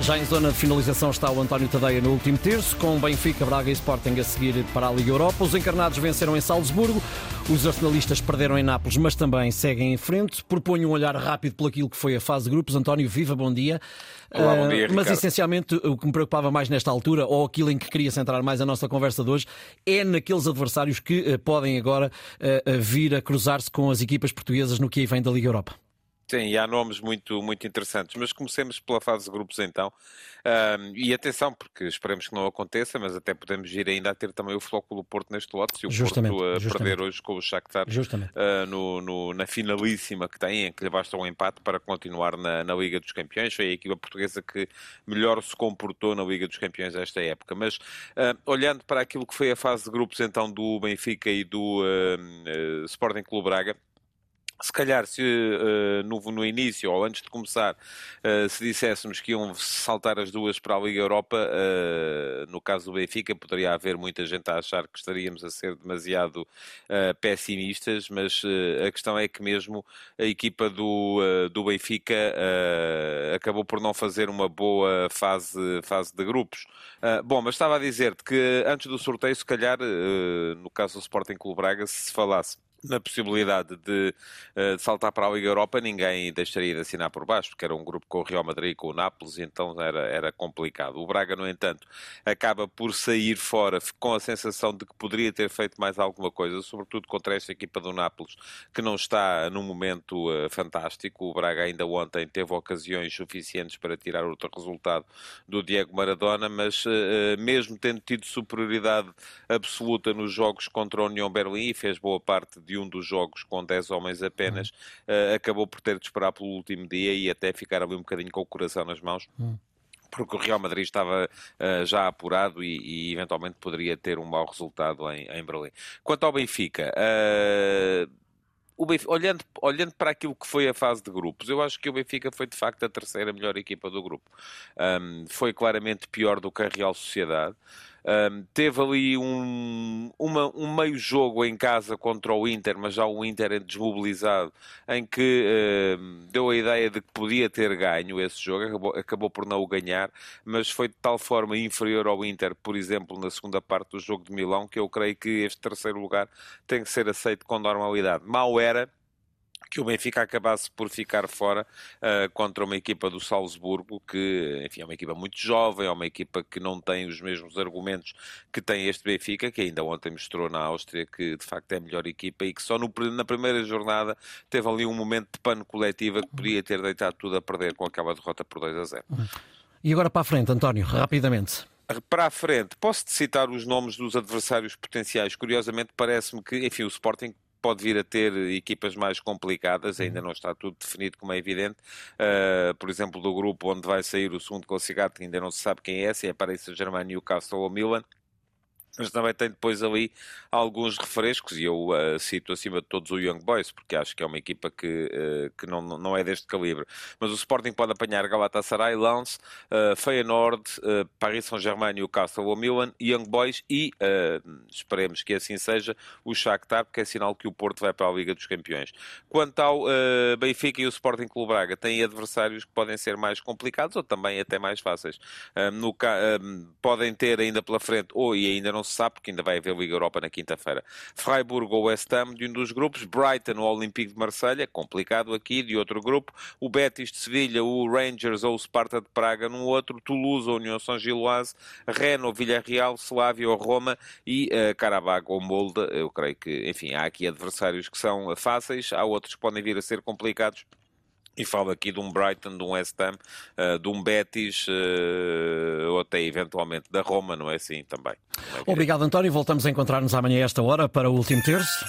Já em zona de finalização está o António Tadeia no último terço, com Benfica, Braga e Sporting a seguir para a Liga Europa. Os encarnados venceram em Salzburgo, os arsenalistas perderam em Nápoles, mas também seguem em frente. Proponho um olhar rápido por aquilo que foi a fase de grupos. António, viva, bom dia. Olá, bom dia, uh, Mas essencialmente o que me preocupava mais nesta altura, ou aquilo em que queria centrar mais a nossa conversa de hoje, é naqueles adversários que uh, podem agora uh, vir a cruzar-se com as equipas portuguesas no que aí vem da Liga Europa. Sim, e há nomes muito, muito interessantes, mas comecemos pela fase de grupos então. Um, e atenção, porque esperemos que não aconteça, mas até podemos ir ainda a ter também o Flóculo Porto neste lote, se o justamente, Porto a justamente. perder hoje com o Shakhtar uh, no, no, na finalíssima que tem, em que lhe basta um empate para continuar na, na Liga dos Campeões. Foi a equipa portuguesa que melhor se comportou na Liga dos Campeões esta época. Mas uh, olhando para aquilo que foi a fase de grupos então do Benfica e do uh, Sporting Clube Braga, se calhar se uh, no, no, início ou antes de começar uh, se disséssemos que iam saltar as duas para a Liga Europa, uh, no caso do Benfica poderia haver muita gente a achar que estaríamos a ser demasiado pessimistas, mas a questão é que mesmo a equipa do, do Benfica acabou por não fazer uma boa fase, fase de grupos. bom, mas estava a dizer-te que antes do sorteio, se calhar, no caso do Sporting Clube Braga, se falasse na possibilidade de, eh, de, saltar para a Liga Europa, ninguém deixaria de assinar por baixo, porque era um grupo com o Real Madrid e com o Nápoles, então era, era complicado. O Braga, no entanto, acaba por sair fora com a sensação de que poderia ter feito mais alguma coisa, sobretudo contra esta equipa do Nápoles, que não está num momento uh, fantástico. O Braga ainda ontem teve ocasiões suficientes para tirar outro resultado do Diego Maradona, mas uh, mesmo tendo tido superioridade absoluta nos jogos contra a União Berlim, fez boa parte de um dos jogos com 10 homens apenas, uh, acabou por ter de esperar pelo último dia e até ficar ali um bocadinho com o coração nas mãos. Hum porque o Real Madrid estava uh, já apurado e, e, eventualmente poderia ter um mau resultado em, em Berlim. Quanto ao Benfica, uh, o Benfica, olhando, olhando para aquilo que foi a fase de grupos, eu acho que o Benfica foi de facto a terceira melhor equipa do grupo. Um, foi claramente pior do que a Real Sociedade. Um, teve ali um, uma, um meio jogo em casa contra o Inter, mas já o Inter é desmobilizado, em que deu a ideia de que podia ter ganho esse jogo, acabou, acabou por não o ganhar, mas foi de tal forma inferior ao Inter, por exemplo, na segunda parte do jogo de Milão, que eu creio que este terceiro lugar tem que ser aceito com normalidade. Mal era que o Benfica acabasse por ficar fora uh, contra uma equipa do Salzburgo, que enfim, é uma equipa muito jovem, é uma equipa que não tem os mesmos argumentos que tem este Benfica, que ainda ontem mostrou na Áustria que de facto é a melhor equipa e que só no, na primeira jornada teve ali um momento de pano coletiva que podia ter deitado tudo a perder com aquela derrota por 2 a 0. E agora para a frente, António, rapidamente para a frente, posso-te citar os nomes dos adversários potenciais? Curiosamente, parece-me que, enfim, o Sporting pode vir a ter equipas mais complicadas, ainda uhum. não está tudo definido, como é evidente. Uh, por exemplo, do grupo onde vai sair o segundo classificado, que ainda não se sabe quem é, se é Paris Saint-Germain, Newcastle ou Milan mas também tem depois ali alguns refrescos e eu uh, cito acima de todos o Young Boys porque acho que é uma equipa que, uh, que não, não é deste calibre. Mas o Sporting pode apanhar Galatasaray, Lens, uh, Feyenoord Paris Saint-Germain, Newcastle ou Milan Young Boys e esperemos que assim seja o Shakhtar porque é sinal que o Porto vai para a Liga dos Campeões. Quanto ao Benfica e o Sporting Clube Braga têm adversários que podem ser mais complicados ou também até mais fáceis. No, podem ter ainda pela frente ou e ainda não se sabe, porque ainda vai haver Liga Europa na quinta-feira. Freiburg ou West Ham de um dos grupos, Brighton ou Olympique de Marselha, complicado aqui, de outro grupo, o Betis de Sevilha, o Rangers ou o Sparta de Praga num outro, Toulouse ou União São Giloase, Rennes ou Villarreal, Slavia ou Roma e uh, ou Molde. Eu creio que, enfim, há aqui adversários que são fáceis, há outros que podem vir a ser complicados. E falo aqui de um Brighton, de um West Ham, uh, de um Betis, uh, ou até eventualmente da Roma, não é assim também? É Obrigado, António. Voltamos a encontrar-nos amanhã a esta hora para o último terço.